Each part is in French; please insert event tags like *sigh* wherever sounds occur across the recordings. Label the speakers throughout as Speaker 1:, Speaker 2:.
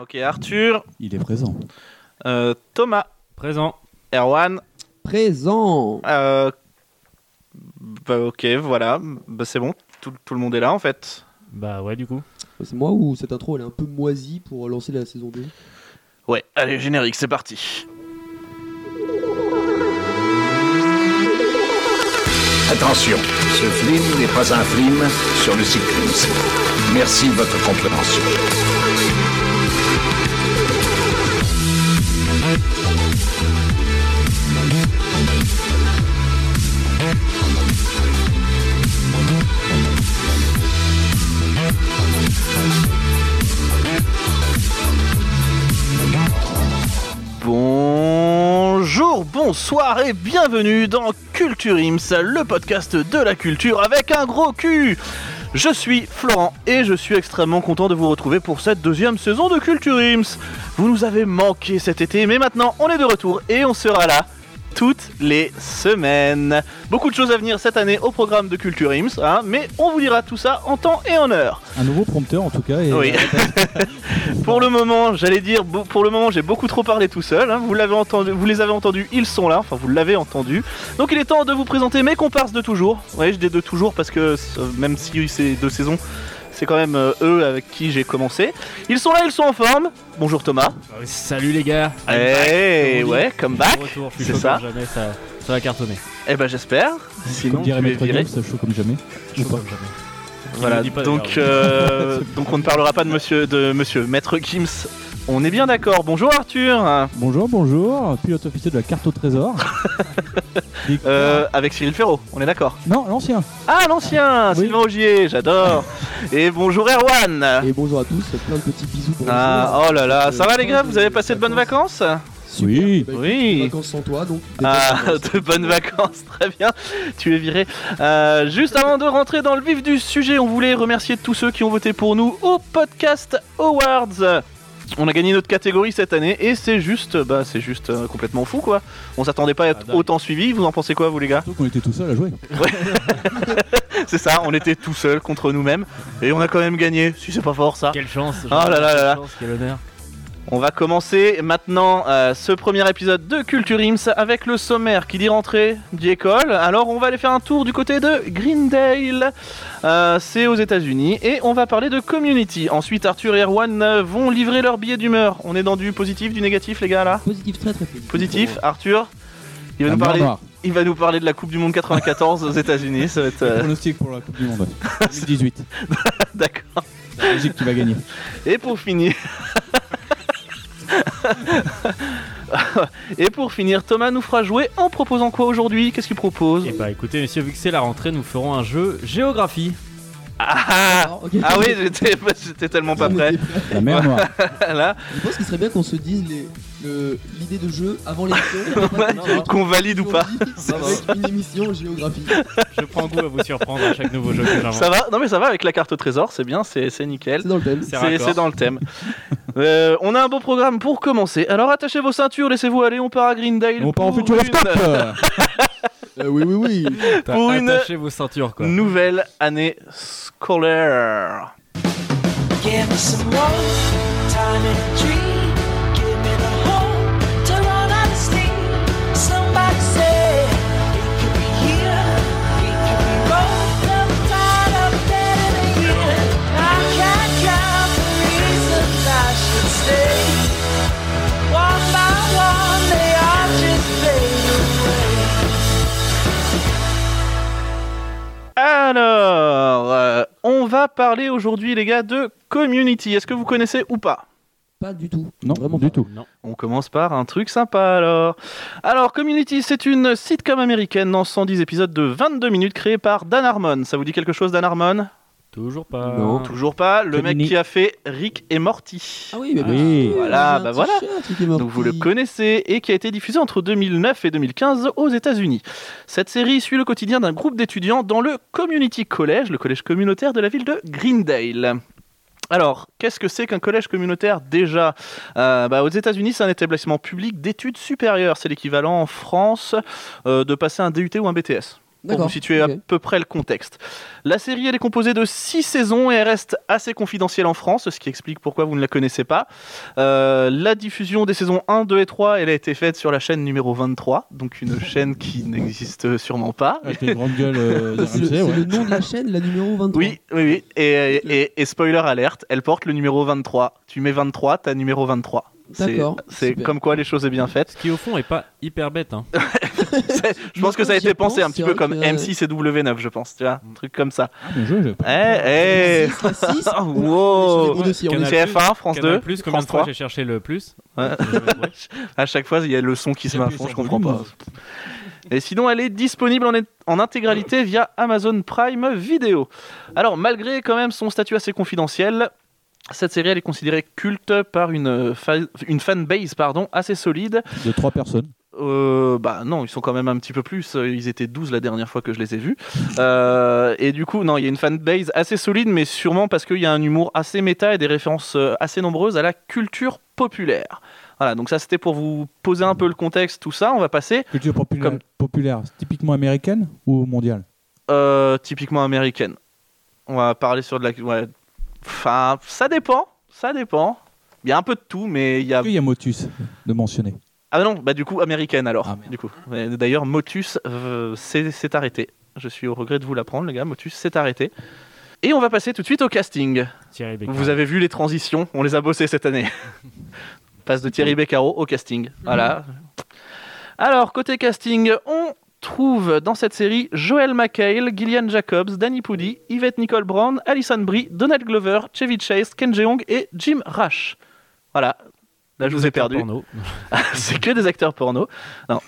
Speaker 1: Ok, Arthur,
Speaker 2: Il est présent.
Speaker 1: euh, Thomas,
Speaker 3: Présent.
Speaker 1: Erwan.
Speaker 4: Présent.
Speaker 1: euh, bah, ok, voilà, bah, c'est bon, tout, tout le monde est là en fait.
Speaker 3: Bah ouais, du coup.
Speaker 4: C'est moi ou cette intro elle est un peu moisie pour lancer la saison 2
Speaker 1: Ouais, allez, générique, c'est parti.
Speaker 5: Attention, ce film n'est pas un film sur le cyclisme. Merci de votre compréhension.
Speaker 1: Bonsoir et bienvenue dans Culture Ims, le podcast de la culture avec un gros cul. Je suis Florent et je suis extrêmement content de vous retrouver pour cette deuxième saison de Culture Ims. Vous nous avez manqué cet été, mais maintenant on est de retour et on sera là toutes les semaines. Beaucoup de choses à venir cette année au programme de Culture Ims, hein, mais on vous dira tout ça en temps et en heure.
Speaker 2: Un nouveau prompteur en tout cas. Et
Speaker 1: Oui. *laughs* pour le moment, j'allais dire, pour le moment, j'ai beaucoup trop parlé tout seul. hein. Vous l'avez entendu, vous les avez entendus, ils sont là. Enfin, vous l'avez entendu. Donc, il est temps de vous présenter mes comparses de toujours. Oui, je dis de toujours parce que euh, même si c'est deux saisons, c'est quand même euh, eux avec qui j'ai commencé. Ils sont là, ils sont en forme. Bonjour Thomas.
Speaker 3: Salut les gars.
Speaker 1: Eh ouais, come back. C'est ça.
Speaker 3: jamais, ça, ça va cartonner.
Speaker 1: Eh ben j'espère. Sinon,
Speaker 2: comme dirait
Speaker 1: tu es
Speaker 2: Maître
Speaker 1: viré.
Speaker 2: Gims, chaud comme jamais.
Speaker 3: Chaud
Speaker 2: pas
Speaker 3: comme jamais.
Speaker 1: Voilà,
Speaker 3: ne dit pas
Speaker 1: donc, euh, *laughs* donc on ne parlera pas de monsieur, de monsieur Maître Gims. On est bien d'accord. Bonjour Arthur.
Speaker 2: Bonjour, bonjour. Pilote officier de la carte au trésor. *laughs*
Speaker 1: Euh, avec Cyril Ferraud, on est d'accord.
Speaker 2: Non, l'ancien.
Speaker 1: Ah l'ancien,
Speaker 2: Oui.
Speaker 1: Sylvain Augier, j'adore. *laughs* Et bonjour Erwan.
Speaker 4: Et bonjour à tous, plein de petits bisous pour
Speaker 1: Ah, oh là là, ça va les gars, vous avez passé de bonnes vacances?
Speaker 4: Super.
Speaker 2: Oui.
Speaker 4: Bah,
Speaker 1: Oui.
Speaker 4: écoute, Vacances sans toi donc. des
Speaker 1: Ah, *laughs*
Speaker 4: bonnes vacances.
Speaker 1: de bonnes vacances, très bien. Tu es viré. Euh, juste avant de rentrer dans le vif du sujet, on voulait remercier tous ceux qui ont voté pour nous au Podcast Awards. On a gagné notre catégorie cette année et c'est juste, bah c'est juste euh, complètement fou quoi. On s'attendait pas à être
Speaker 3: Ah,
Speaker 1: autant suivi. Vous en pensez quoi vous les gars?
Speaker 2: Surtout qu'on était tout seul à jouer. *laughs*
Speaker 1: C'est ça, on était tout seuls contre nous-mêmes et on a quand même gagné. Si c'est pas fort ça.
Speaker 3: Quelle chance.
Speaker 1: Ah là là là
Speaker 3: quelle
Speaker 1: là.
Speaker 3: chance, quel honneur.
Speaker 1: On va commencer maintenant euh, ce premier épisode de Culture Ims avec le sommaire qui dit rentrée d'école. Alors on va aller faire un tour du côté de Greendale, Euh, c'est aux États-Unis, et on va parler de Community. Ensuite Arthur et Erwan euh, vont livrer leur billet d'humeur. On est dans du positif, du négatif les gars là?
Speaker 4: Positif, très très positif.
Speaker 1: Positif, Arthur? Il va, nous parler,
Speaker 2: Noire.
Speaker 1: il va nous parler de la Coupe du Monde 94 aux États-Unis. Ça va être euh,
Speaker 2: Pronostic pour la Coupe du Monde. *laughs* 2018.
Speaker 1: d'accord.
Speaker 2: La Belgique qui va gagner.
Speaker 1: Et pour finir. *laughs* Et pour finir, Thomas nous fera jouer en proposant quoi aujourd'hui? Qu'est-ce qu'il propose?
Speaker 3: Et bah écoutez, messieurs, vu que c'est la rentrée, nous ferons un jeu géographie.
Speaker 1: ah,
Speaker 4: Ah, ok.
Speaker 1: ah oui, j'étais *laughs* tellement pas prêt.
Speaker 2: La mer *laughs* Noire.
Speaker 1: Là,
Speaker 4: Je pense qu'il serait bien qu'on se dise les- le- l'idée de jeu avant l'émission. *laughs*
Speaker 1: qu'on valide ou pas.
Speaker 4: Avec une émission géographie.
Speaker 3: Je prends goût à vous surprendre à chaque nouveau jeu que j'invente.
Speaker 1: ça va Non mais ça va avec la carte au trésor, c'est bien, c'est c'est nickel.
Speaker 4: C'est dans le thème.
Speaker 3: C'est
Speaker 1: dans le thème. *laughs* Euh, on a un beau programme pour commencer. Alors attachez vos ceintures, laissez-vous aller, on part à Greendale.
Speaker 2: On part en
Speaker 1: pour
Speaker 2: futuroscope. *laughs*
Speaker 4: Euh, oui, oui, oui.
Speaker 1: Pour une-
Speaker 3: Attachez vos ceintures quoi.
Speaker 1: nouvelle année scolaire.
Speaker 6: Give me some more time in a dream.
Speaker 1: Va parler aujourd'hui, les gars, de Community. Est-ce que vous connaissez ou pas?
Speaker 4: Pas du tout.
Speaker 2: Non,
Speaker 4: Vraiment
Speaker 2: du
Speaker 4: pas.
Speaker 2: tout.
Speaker 3: Non.
Speaker 1: On commence par un truc sympa alors. Alors, Community, c'est une sitcom américaine en 110 épisodes de 22 minutes créée par Dan Harmon. Ça vous dit quelque chose, Dan Harmon?
Speaker 3: Toujours pas.
Speaker 4: Non.
Speaker 1: Toujours pas. Le mec qui a fait Rick et Morty.
Speaker 4: Ah oui, mais
Speaker 2: Oui.
Speaker 1: Voilà, bah voilà. Donc
Speaker 4: Donc
Speaker 1: vous le connaissez et qui a été diffusé entre 2009 et 2015 aux États-Unis. Cette série suit le quotidien d'un groupe d'étudiants dans le Community College, le collège communautaire de la ville de Greendale. Alors, qu'est-ce que c'est qu'un collège communautaire déjà? Euh, bah, Aux États-Unis, c'est un établissement public d'études supérieures. C'est l'équivalent en France euh, de passer un DUT ou un BTS. Pour vous situer à peu près le contexte. La série, elle est composée de 6 saisons et elle reste assez confidentielle en France, ce qui explique pourquoi vous ne la connaissez pas. Euh, la diffusion des saisons 1, 2 et 3, elle a été faite sur la chaîne numéro 23, donc une *laughs* chaîne qui n'existe sûrement pas.
Speaker 2: Avec les grandes gueules euh, *laughs* de
Speaker 4: C'est le,
Speaker 2: ouais.
Speaker 4: nom de la chaîne, la numéro 23.
Speaker 1: Oui, oui, oui. Et, et- et spoiler alerte, elle porte le numéro 23. Tu mets 23, t'as numéro 23. C'est-
Speaker 4: D'accord,
Speaker 1: C'est
Speaker 4: super.
Speaker 1: comme quoi les choses est bien faites.
Speaker 3: Ce qui au fond est pas hyper bête. Hein. *laughs* *laughs*
Speaker 1: Je pense que ça a été pensé un petit peu comme
Speaker 4: que-
Speaker 1: M6 et W9, je pense. Tu vois, un truc comme ça.
Speaker 2: Ah,
Speaker 1: Eh, eh. *laughs* Oh, wow.
Speaker 4: des gros dossiers, on est
Speaker 3: Canal+,
Speaker 4: sur-
Speaker 1: TF1, France
Speaker 3: Canal
Speaker 1: 2,
Speaker 3: Plus,
Speaker 1: France
Speaker 3: de fois
Speaker 1: 3.
Speaker 3: j'ai cherché le plus. *laughs*
Speaker 1: À chaque fois, il y a le son qui se met à fond, je comprends pas. Et sinon, elle est disponible en, en intégralité via Amazon Prime Video. Alors, malgré quand même son statut assez confidentiel, cette série elle est considérée culte par une, fa- une fanbase pardon, assez solide.
Speaker 2: De trois personnes.
Speaker 1: Euh, bah non, ils sont quand même un petit peu plus. euh, Ils étaient 12 la dernière fois que je les ai vus. Euh, et du coup, non, il y a une fanbase assez solide, mais sûrement parce qu'il y a un humour assez méta et des références euh, assez nombreuses à la culture populaire. Voilà, donc ça c'était pour vous poser un peu le contexte, tout ça. On va passer
Speaker 2: Culture populaire,
Speaker 1: Comme-
Speaker 2: populaire typiquement américaine ou mondiale?
Speaker 1: Euh, typiquement américaine. On va parler sur de la. Ouais. Enfin, ça dépend. Ça dépend. Il y a un peu de tout, mais il y a.
Speaker 2: Il y a Motus de mentionner?
Speaker 1: Ah non, bah du coup américaine alors.
Speaker 2: Ah,
Speaker 1: du coup. D'ailleurs, Motus euh, s'est arrêté. Je suis au regret de vous l'apprendre, les gars. Motus s'est arrêté. Et on va passer tout de suite au casting.
Speaker 3: Thierry.
Speaker 1: Vous avez vu les transitions, on les a bossées cette année. *laughs* Passe de Thierry Beccaro au casting. Voilà. Alors, côté casting, on trouve dans cette série Joel McHale, Gillian Jacobs, Danny Pudi, Yvette Nicole Brown, Alison Brie, Donald Glover, Chevy Chase, Ken Jeong et Jim Rash. Voilà. Là, je vous ai perdu. *laughs* C'est que des acteurs porno. *laughs* Non.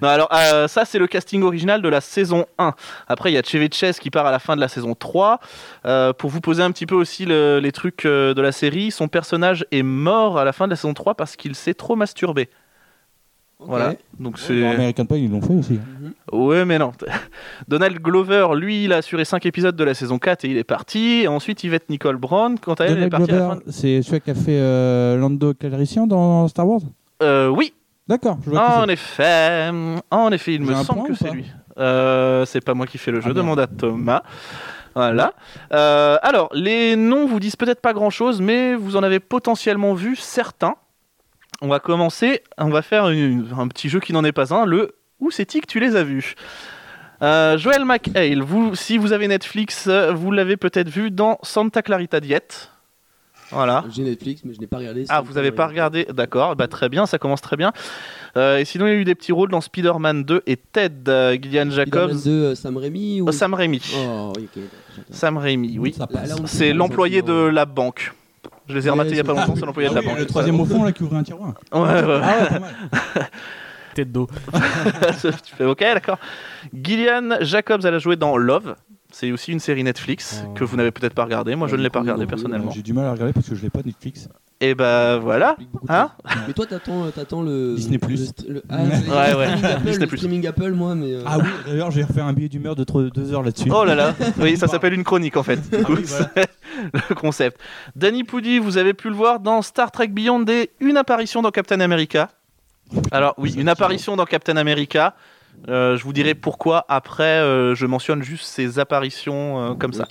Speaker 1: non, alors euh, ça c'est le casting original de la saison 1. Après il y a Chevy Chase qui part à la fin de la saison 3. Euh, pour vous poser un petit peu aussi le- les trucs euh, de la série, son personnage est mort à la fin de la saison 3 parce qu'il s'est trop masturbé.
Speaker 4: Ok.
Speaker 1: Voilà. Donc c'est
Speaker 2: American Pie, ils l'ont fait aussi.
Speaker 4: Mhm.
Speaker 1: Ouais mais non. *laughs* Donald Glover, lui, il a assuré 5 épisodes de la saison 4 et il est parti. Et ensuite Yvette Nicole Brown, quant à elle, elle est
Speaker 2: Donald
Speaker 1: partie.
Speaker 2: Glover, c'est celui qui a fait euh, Lando Calrissian dans Star Wars?
Speaker 1: Euh, oui,
Speaker 2: D'accord,
Speaker 1: En effet, en effet, il me semble que c'est lui. Euh, c'est pas moi qui fais le jeu,
Speaker 2: Ah,
Speaker 1: demande à Thomas. Voilà. Euh, alors, les noms vous disent peut-être pas grand-chose, mais vous en avez potentiellement vu certains. On va commencer, on va faire une- un petit jeu qui n'en est pas un, le Où c'est-il que tu les as vus Euh, Joel McHale, vous, si vous avez Netflix, euh, vous l'avez peut-être vu dans Santa Clarita Diet. Voilà.
Speaker 4: J'ai Netflix, mais je n'ai pas regardé.
Speaker 1: Ah, vous n'avez
Speaker 4: pas
Speaker 1: regardé D'accord, bah, très bien, ça commence très bien. Euh, et sinon, il y a eu des petits rôles dans Spider-Man 2 et Ted, euh, Gillian Jacobs,
Speaker 4: Spider-Man 2, euh, Sam Raimi ou...
Speaker 1: Oh, Sam Raimi.
Speaker 4: Oh.
Speaker 1: Sam Raimi, oui. C'est l'employé de la banque. Je les ai rematés il y a pas longtemps, c'est l'employé de la
Speaker 2: Ah
Speaker 1: banque.
Speaker 2: le troisième au fond là qui ouvrait un tiroir.
Speaker 1: Ouais, ouais.
Speaker 2: Ah. *laughs*
Speaker 3: Tête d'eau. *laughs*
Speaker 1: tu fais ok, d'accord. Gillian Jacobs, elle a joué dans Love. C'est aussi une série Netflix
Speaker 3: Oh.
Speaker 1: que vous n'avez peut-être pas regardé. Moi, je ne l'ai pas
Speaker 4: du coup,
Speaker 1: regardé
Speaker 4: non plus,
Speaker 1: personnellement.
Speaker 2: J'ai du mal à regarder parce que je l'ai pas Netflix.
Speaker 1: Et bah voilà.
Speaker 4: explique beaucoup de
Speaker 1: Hein.
Speaker 4: Mais toi, t'attends, euh, t'attends le.
Speaker 2: Disney+.
Speaker 4: le st- le- ah, *laughs*
Speaker 2: Ouais,
Speaker 1: ouais.
Speaker 4: streaming Apple,
Speaker 1: Disney+.
Speaker 4: Le streaming Apple, moi, mais. euh,
Speaker 2: Ah oui, d'ailleurs, j'ai refait un billet d'humeur de 2 heures là-dessus.
Speaker 1: Oh là là, oui, ça s'appelle une chronique en fait. Du
Speaker 2: Ah oui, voilà. *laughs*
Speaker 1: le concept. Danny Pudi, vous avez pu le voir dans Star Trek Beyond et une apparition dans Captain America. Alors oui, une apparition dans Captain America. Euh, je vous dirai pourquoi après. euh, je mentionne juste ces apparitions euh, comme ça.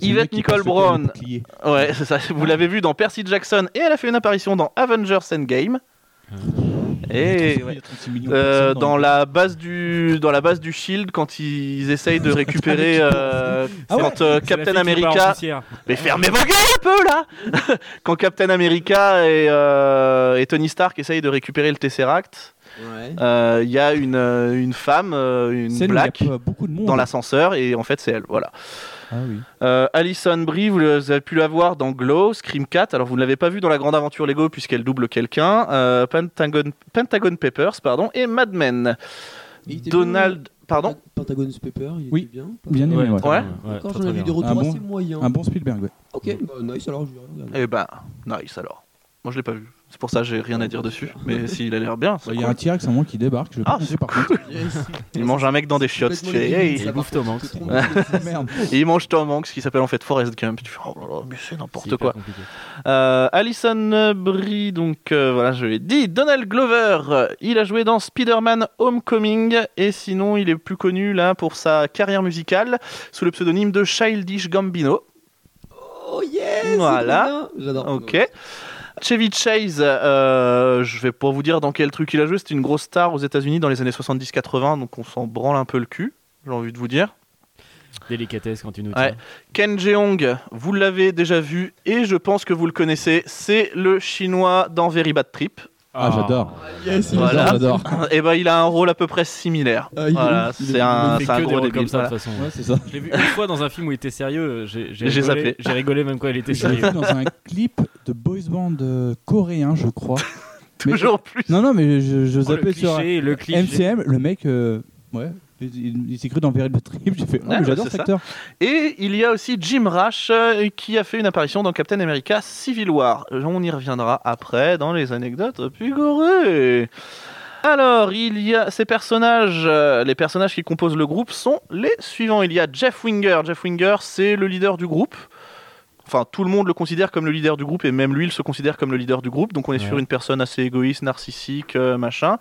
Speaker 1: Yvette Nicole Brown, ouais, c'est ça. Vous l'avez vu dans Percy Jackson et elle a fait une apparition dans Avengers Endgame. Et
Speaker 2: Il y a
Speaker 1: ouais.
Speaker 2: 36 millions de
Speaker 1: Euh, dans la base du dans la base du Shield quand ils essayent de récupérer euh,
Speaker 2: Ah ouais,
Speaker 1: quand euh, Captain America mais fermez vos gueules un peu là. *laughs* Quand Captain America et, euh, et Tony Stark essayent de récupérer le Tesseract
Speaker 4: Ouais.
Speaker 1: euh, il y a une, euh, une femme euh, une black
Speaker 2: beaucoup de monde.
Speaker 1: dans l'ascenseur et en fait c'est elle. Voilà
Speaker 2: Ah oui.
Speaker 1: euh, Alison Brie, vous avez pu la voir dans Glow, Scream 4. Alors vous ne l'avez pas vue dans la grande aventure Lego puisqu'elle double quelqu'un. Euh, Pentagon, Pentagon Papers, pardon, et Mad Men. Donald, pardon.
Speaker 4: Pentagon's Paper, il
Speaker 2: Oui.
Speaker 4: était bien.
Speaker 2: Bien aimé, ouais.
Speaker 3: très,
Speaker 4: j'en ai
Speaker 3: très
Speaker 4: vu des retours
Speaker 2: Un bon-
Speaker 4: assez moyens.
Speaker 2: Un bon Spielberg, ouais.
Speaker 4: Ok, bah nice alors, je vais regarder.
Speaker 1: Eh ben, nice alors. Moi je l'ai pas vu. C'est pour ça que j'ai rien à dire dessus. Mais *laughs* s'il a l'air bien, c'est
Speaker 2: Bah, Il y a un T-Rex à moi qui débarque. Je
Speaker 1: Ah,
Speaker 2: pas compter, par contre. *laughs*
Speaker 1: il mange un mec dans des chiottes. Tu fais, hey.
Speaker 3: Il bouffe Tom Hanks.
Speaker 4: C'est.
Speaker 1: Et il mange Tom Hanks qui s'appelle en fait Forrest Gump. Tu fais, oh là là, mais c'est
Speaker 3: C'est
Speaker 1: n'importe quoi. Euh, Alison Brie, donc euh, voilà, je l'ai dit. Donald Glover, euh, il a joué dans Spider-Man Homecoming et sinon il est plus connu là pour sa carrière musicale sous le pseudonyme de Childish Gambino.
Speaker 4: Oh yes
Speaker 1: Voilà.
Speaker 4: c'est. J'adore.
Speaker 1: Ok. Chevy Chase, euh, je vais pas vous dire dans quel truc il a joué, c'était une grosse star aux États-Unis dans les années 70-80, donc on s'en branle un peu le cul, j'ai envie de vous dire.
Speaker 3: Délicatesse quand tu nous
Speaker 1: Ouais.
Speaker 3: tiens.
Speaker 1: Ken Jeong, vous l'avez déjà vu et je pense que vous le connaissez, c'est le chinois dans Very Bad Trip.
Speaker 2: Ah, j'adore.
Speaker 4: Yes, il
Speaker 1: Voilà.
Speaker 2: J'adore.
Speaker 1: et ben il a un rôle à peu près similaire.
Speaker 4: Ah, il est
Speaker 1: voilà,
Speaker 4: ouf, il
Speaker 1: c'est
Speaker 4: est-
Speaker 1: un,
Speaker 3: Il
Speaker 1: c'est un
Speaker 3: que des
Speaker 1: gros
Speaker 3: rôles
Speaker 1: débile.
Speaker 3: comme ça de
Speaker 1: voilà.
Speaker 3: toute façon.
Speaker 2: Ouais, c'est ça.
Speaker 3: Je l'ai vu une fois dans un film où il était sérieux. J'ai j'ai
Speaker 1: J'ai
Speaker 3: rigolé,
Speaker 1: zappé.
Speaker 3: j'ai rigolé même quand il était
Speaker 2: Je l'ai
Speaker 3: sérieux.
Speaker 2: vu dans un clip de boys band euh, coréen, je crois. *laughs* Mais-
Speaker 1: Toujours plus.
Speaker 2: Non, non, mais je, je
Speaker 3: Oh, le
Speaker 2: zappais sur
Speaker 3: cliché, le cliché.
Speaker 2: MCM, le mec, euh, ouais, il, s'est cru dans Bad Trip. J'ai fait, oh,
Speaker 1: Ouais,
Speaker 2: mais j'adore cet acteur.
Speaker 1: Et il y a aussi Jim Rash euh, qui a fait une apparition dans Captain America Civil War. On y reviendra après dans les anecdotes pigorées. Alors, il y a ces personnages, euh, les personnages qui composent le groupe sont les suivants. Il y a Jeff Winger. Jeff Winger, c'est le leader du groupe. Enfin, tout le monde le considère comme le leader du groupe et même lui, il se considère comme le leader du groupe. Donc, on est
Speaker 3: Ouais.
Speaker 1: sur une personne assez égoïste, narcissique, euh, machin.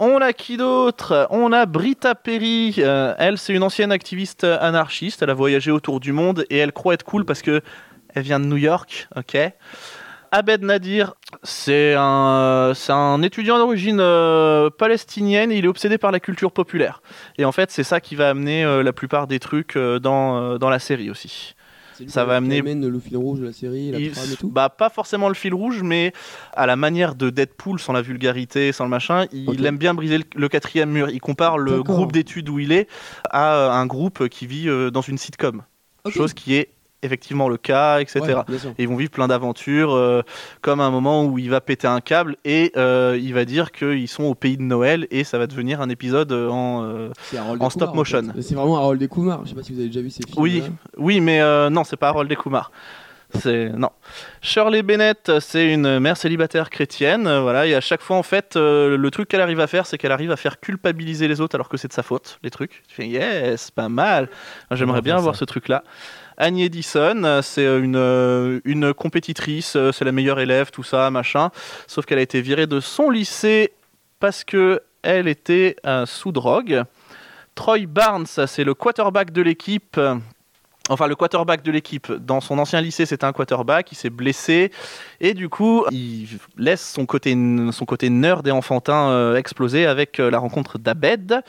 Speaker 1: On a qui d'autre? On a Brita Perry. Euh, elle, c'est une ancienne activiste anarchiste. Elle a voyagé autour du monde et elle croit être cool parce que elle vient de New York. Ok? Abed Nadir, c'est un, étudiant d'origine euh, palestinienne il est obsédé par la culture populaire. Et en fait, c'est ça qui va amener euh, la plupart des trucs dans, dans la série aussi. Ça va amener-
Speaker 4: amène le fil rouge de la série, la
Speaker 1: Il-
Speaker 4: trame et tout.
Speaker 1: bah, pas forcément le fil rouge, mais à la manière de Deadpool, sans la vulgarité, sans le machin, il aime bien briser le, le quatrième mur. Il compare le groupe d'études où il est à euh, un groupe qui vit euh, dans une sitcom. Chose qui est effectivement le cas, etc.
Speaker 4: Ouais.
Speaker 1: Et ils vont vivre plein d'aventures, euh, comme un moment où il va péter un câble et euh, il va dire qu'ils sont au pays de Noël et ça va devenir un épisode en. euh, en stop motion.
Speaker 4: fait. C'est vraiment Harold Descoumar. Je sais pas si vous avez déjà vu ces films.
Speaker 1: Oui, oui, mais non, c'est pas Harold Descoumar. C'est non. Shirley Bennett, c'est une mère célibataire chrétienne, euh, voilà. Et à chaque fois, en fait, euh, le truc qu'elle arrive à faire, c'est qu'elle arrive à faire culpabiliser les autres alors que c'est de sa faute, les trucs. Tu fais yes, pas mal. J'aimerais
Speaker 3: va
Speaker 1: bien
Speaker 3: faire
Speaker 1: avoir
Speaker 3: ça.
Speaker 1: ce truc-là. Annie Edison, euh, c'est une, euh, une compétitrice, euh, c'est la meilleure élève, tout ça, machin. Sauf qu'elle a été virée de son lycée parce que elle était euh, sous drogue. Troy Barnes, c'est le quarterback de l'équipe. euh, Enfin, le quarterback de l'équipe. Dans son ancien lycée, c'était un quarterback. Il s'est blessé. Et du coup, il laisse son côté, son côté nerd et enfantin euh, exploser avec euh, la rencontre d'Abed.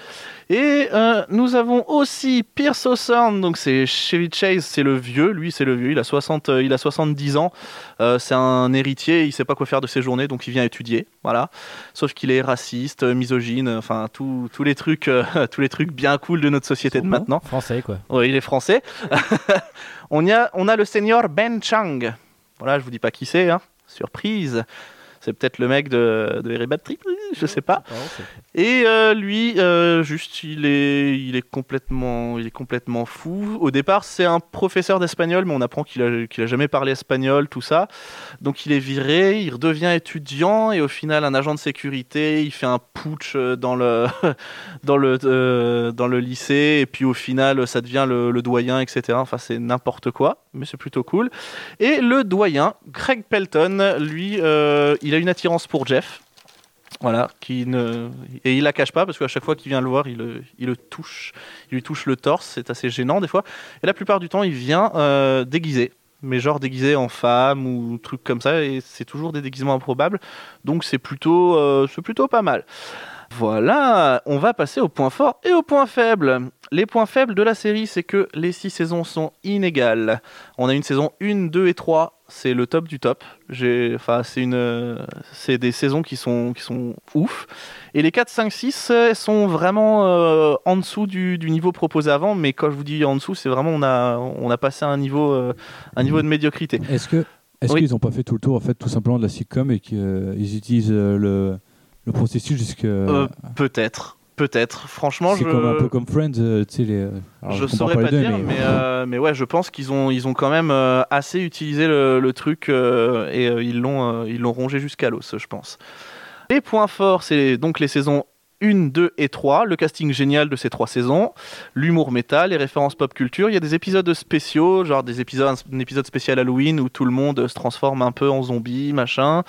Speaker 1: Et euh, nous avons aussi Pierce Hawthorne. Donc, c'est Chevy Chase, c'est le vieux. Lui, c'est le vieux. Il a, 60, euh, il a 70 ans. Euh, c'est un héritier. Il sait pas quoi faire de ses journées. Donc, il vient étudier. Voilà. Sauf qu'il est raciste, misogyne. Enfin, tous les trucs, euh, *laughs* tous les trucs bien cool de notre société de maintenant.
Speaker 3: Français, quoi.
Speaker 1: Oui, il est français. *laughs* on, y a, on a le seigneur Ben Chang. Voilà, je vous dis pas qui c'est, hein. surprise. C'est peut-être le mec de, de Bad je sais pas. Et euh, lui, euh, juste, il est, il, est complètement, il est complètement fou. Au départ, c'est un professeur d'espagnol, mais on apprend qu'il a, qu'il a jamais parlé espagnol, tout ça. Donc il est viré, il redevient étudiant, et au final, un agent de sécurité, il fait un putsch euh, dans le, *laughs* dans le, euh, dans le lycée, et puis au final, ça devient le, le doyen, etc. Enfin, c'est n'importe quoi, mais c'est plutôt cool. Et le doyen, Greg Pelton, lui, il a une attirance pour Jeff. Voilà, qui ne... et il la cache pas parce qu'à chaque fois qu'il vient le voir, il touche, il lui touche le torse, c'est assez gênant des fois. Et la plupart du temps, il vient euh, déguisé, mais genre déguisé en femme ou truc comme ça, et c'est toujours des déguisements improbables, donc c'est plutôt, euh, c'est plutôt pas mal. Voilà, on va passer au point fort et au point faible. Les points faibles de la série, c'est que les six saisons sont inégales. On a une saison 1, 2 et 3, c'est le top du top. Enfin, c'est une, c'est des saisons qui sont, qui sont ouf. Et les 4, 5, 6 euh, sont vraiment euh, en dessous du, du niveau proposé avant. Mais quand je vous dis en dessous, c'est vraiment on a, on a passé un niveau, euh, un niveau de médiocrité.
Speaker 2: Est-ce que est-ce
Speaker 1: Oui.
Speaker 2: qu'ils n'ont pas fait tout le tour en fait tout simplement de la sitcom et qu'ils utilisent euh, le, le processus jusqu'à
Speaker 1: Euh, peut-être. Peut-être. Franchement,
Speaker 2: C'est
Speaker 1: je.
Speaker 2: comme un peu comme Friends, euh, tu sais les. alors,
Speaker 1: je saurais pas
Speaker 2: deux,
Speaker 1: dire, mais, euh, mais ouais, je pense qu'ils ont, ils ont quand même euh, assez utilisé le, le truc euh, et euh, ils l'ont, euh, ils l'ont rongé jusqu'à l'os, je pense. Les points forts, c'est donc les saisons 1, 2 et 3, le casting génial de ces trois saisons, l'humour métal, les références pop culture. Il y a des épisodes spéciaux, genre des épisodes, un épisode spécial Halloween où tout le monde se transforme un peu en zombie, machin.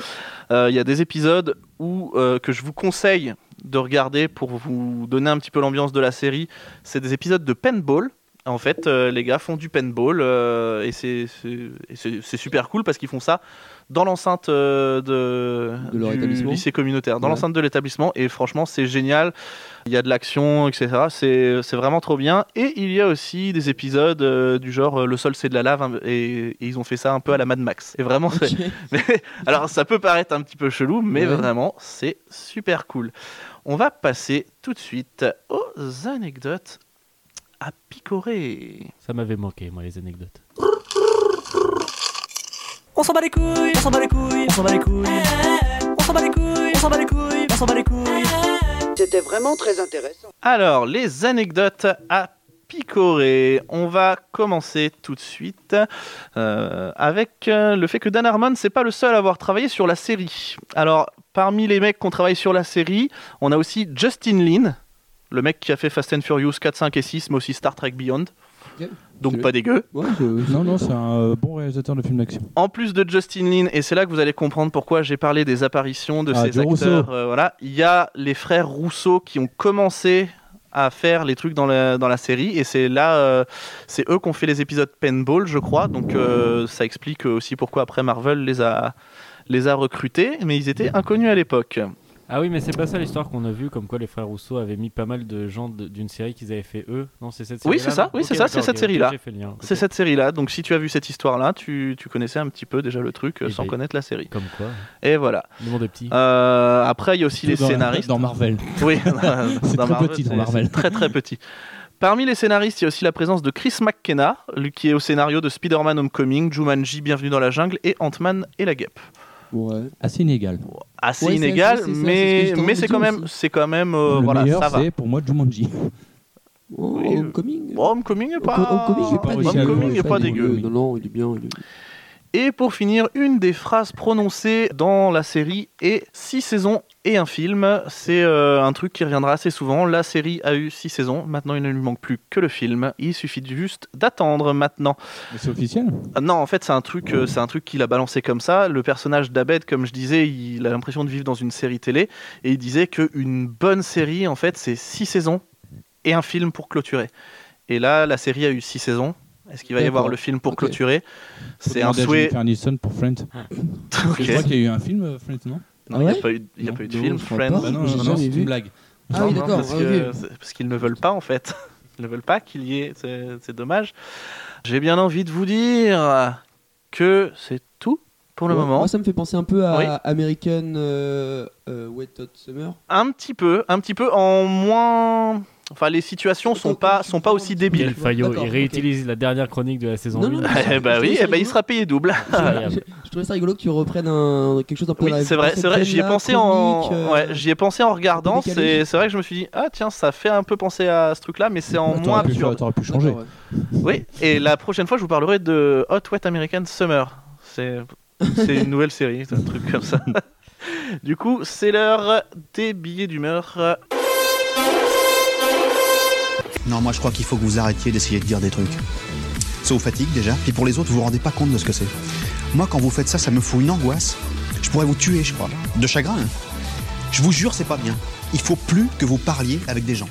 Speaker 1: Euh, Il y a des épisodes où, euh, que je vous conseille de regarder pour vous donner un petit peu l'ambiance de la série. C'est des épisodes de paintball. En fait, euh, les gars font du paintball euh, et c'est- super cool parce qu'ils font ça dans l'enceinte euh, de,
Speaker 4: De leur
Speaker 1: du lycée communautaire, dans
Speaker 4: Ouais.
Speaker 1: l'enceinte de l'établissement. Et franchement, c'est génial. Il y a de l'action, etc. C'est vraiment trop bien. Et il y a aussi des épisodes euh, du genre euh, le sol c'est de la lave hein, et, et ils ont fait ça un peu à la Mad Max. Et vraiment, *laughs* mais- alors ça peut paraître un petit peu chelou, mais
Speaker 4: Ouais.
Speaker 1: vraiment c'est super cool. On va passer tout de suite aux anecdotes à picorer.
Speaker 3: Ça m'avait manqué, moi, les anecdotes.
Speaker 6: On s'en bat les couilles, on s'en bat les couilles, on s'en bat les couilles. On s'en bat les couilles, on s'en bat les couilles, on s'en bat les couilles.
Speaker 7: C'était vraiment très intéressant.
Speaker 1: Alors les anecdotes à picorer. On va commencer tout de suite euh, avec euh, le fait que Dan Harmon c'est pas le seul à avoir travaillé sur la série. Alors parmi les mecs qui ont travaillé sur la série, on a aussi Justin Lin, le mec qui a fait Fast and Furious 4, 5 et 6, mais aussi Star Trek Beyond. Donc pas dégueu.
Speaker 4: Ouais, je-
Speaker 2: Non, non, c'est un euh, bon réalisateur de films d'action.
Speaker 1: En plus de Justin Lin, et c'est là que vous allez comprendre pourquoi j'ai parlé des apparitions de
Speaker 2: Ah,
Speaker 1: ces acteurs. Euh, voilà, il y a les frères Rousseau qui ont commencé à faire les trucs dans la, dans la série, et c'est là, euh, c'est eux qui ont fait les épisodes Paintball, je crois. Donc euh, ça explique aussi pourquoi après Marvel les a les a recrutés, mais ils étaient inconnus à l'époque.
Speaker 3: Ah oui, mais c'est pas ça l'histoire qu'on a vu, comme quoi les frères Rousseau avaient mis pas mal de gens d'une série qu'ils avaient fait eux. Non, c'est cette série
Speaker 1: Oui, c'est ça, oui, c'est ça, c'est cette série-là. C'est cette série-là. Donc si tu as vu cette histoire-là, tu, tu connaissais un petit peu déjà le truc
Speaker 3: Et
Speaker 1: sans
Speaker 3: j'ai-
Speaker 1: connaître la série.
Speaker 3: Comme quoi,
Speaker 1: Et voilà.
Speaker 3: le monde est petit.
Speaker 1: Euh, après, il y a aussi les
Speaker 2: Dans-
Speaker 1: scénaristes.
Speaker 2: Dans Marvel.
Speaker 1: Oui, *laughs*
Speaker 2: C'est
Speaker 1: dans
Speaker 2: très
Speaker 1: Marvel,
Speaker 2: petit dans Marvel.
Speaker 1: Très très petit. Parmi les scénaristes, il y a aussi la présence de Chris McKenna, lui qui est au scénario de Spider-Man Homecoming, Jumanji, Bienvenue dans la jungle et Ant-Man et la guêpe.
Speaker 4: Ouais.
Speaker 2: Assez inégal.
Speaker 1: Assez
Speaker 4: Ouais,
Speaker 1: inégal, mais, mais c'est quand même, quand même, euh,
Speaker 2: le
Speaker 1: voilà,
Speaker 2: meilleur,
Speaker 1: ça va.
Speaker 2: c'est pour moi Jumanji. *laughs*
Speaker 4: Oh,
Speaker 1: Oui,
Speaker 4: Homecoming.
Speaker 1: Homecoming est pas,
Speaker 4: Homecoming, est pas dégueu. Non, non, il est bien. il est-
Speaker 1: Et pour finir, une des phrases prononcées dans la série est six saisons et un film. C'est euh, un truc qui reviendra assez souvent. La série a eu six saisons. Maintenant, il ne lui manque plus que le film. Il suffit juste d'attendre maintenant.
Speaker 2: Mais c'est officiel?
Speaker 1: Ah Non, en fait, c'est un truc, euh, c'est un truc qu'il a balancé comme ça. Le personnage d'Abed, comme je disais, il a l'impression de vivre dans une série télé, et il disait qu'une bonne série, en fait, c'est six saisons et un film pour clôturer. Et là, la série a eu six saisons. Est-ce qu'il va y avoir le film pour clôturer C'est un souhait.
Speaker 2: Jennifer Aniston pour Friends.
Speaker 1: Ok.
Speaker 2: Je crois qu'il y a eu un film, euh, Friends, non
Speaker 1: Non, il n'y
Speaker 4: Ah
Speaker 1: a
Speaker 4: ouais
Speaker 1: pas eu, il y a
Speaker 2: Non,
Speaker 1: pas eu de
Speaker 4: non,
Speaker 1: film, Friends.
Speaker 2: Bah non, non, non, c'est une blague.
Speaker 4: Ah
Speaker 1: Non,
Speaker 4: oui, d'accord.
Speaker 1: Parce
Speaker 4: ah,
Speaker 1: qu'ils ne veulent pas, en fait. Ils ne veulent pas qu'il y ait. C'est c'est dommage. J'ai bien envie de vous dire que c'est tout pour le
Speaker 4: Ouais,
Speaker 1: moment.
Speaker 4: Moi, ça me fait penser un peu à
Speaker 1: Oui.
Speaker 4: American euh, euh, Wet Hot Summer.
Speaker 1: Un petit peu, un petit peu en moins. Enfin, les situations sont pas sont pas aussi débiles.
Speaker 3: Quel faillot,
Speaker 4: D'accord,
Speaker 3: il réutilise la dernière chronique de la saison
Speaker 4: Non,
Speaker 3: 8.
Speaker 4: non, non.
Speaker 1: Eh bah oui, eh bah, il sera payé double.
Speaker 3: Incroyable.
Speaker 4: Je trouvais ça rigolo que tu reprennes un, quelque chose un peu
Speaker 1: Oui, c'est vrai, c'est vrai. J'y ai pensé en,
Speaker 4: euh,
Speaker 1: ouais, j'y ai pensé en regardant. C'est, c'est vrai que je me suis dit, ah tiens, ça fait un peu penser à ce truc-là, mais c'est en
Speaker 2: Ouais,
Speaker 1: moins
Speaker 2: pu,
Speaker 1: absurde.
Speaker 2: faire- t'aurais pu changer.
Speaker 4: Ouais.
Speaker 1: Oui. Et la prochaine fois, je vous parlerai de Hot Wet American Summer. C'est, c'est une nouvelle série, un truc comme ça. *laughs* Du coup, c'est l'heure des billets d'humeur.
Speaker 8: Non, moi je crois qu'il faut que vous arrêtiez d'essayer de dire des trucs. Ça vous fatigue déjà, puis pour les autres, vous vous rendez pas compte de ce que c'est. Moi, quand vous faites ça, ça me fout une angoisse. Je pourrais vous tuer, je crois. De chagrin. hein. Je vous jure, c'est pas bien. Il faut plus que vous parliez avec des gens.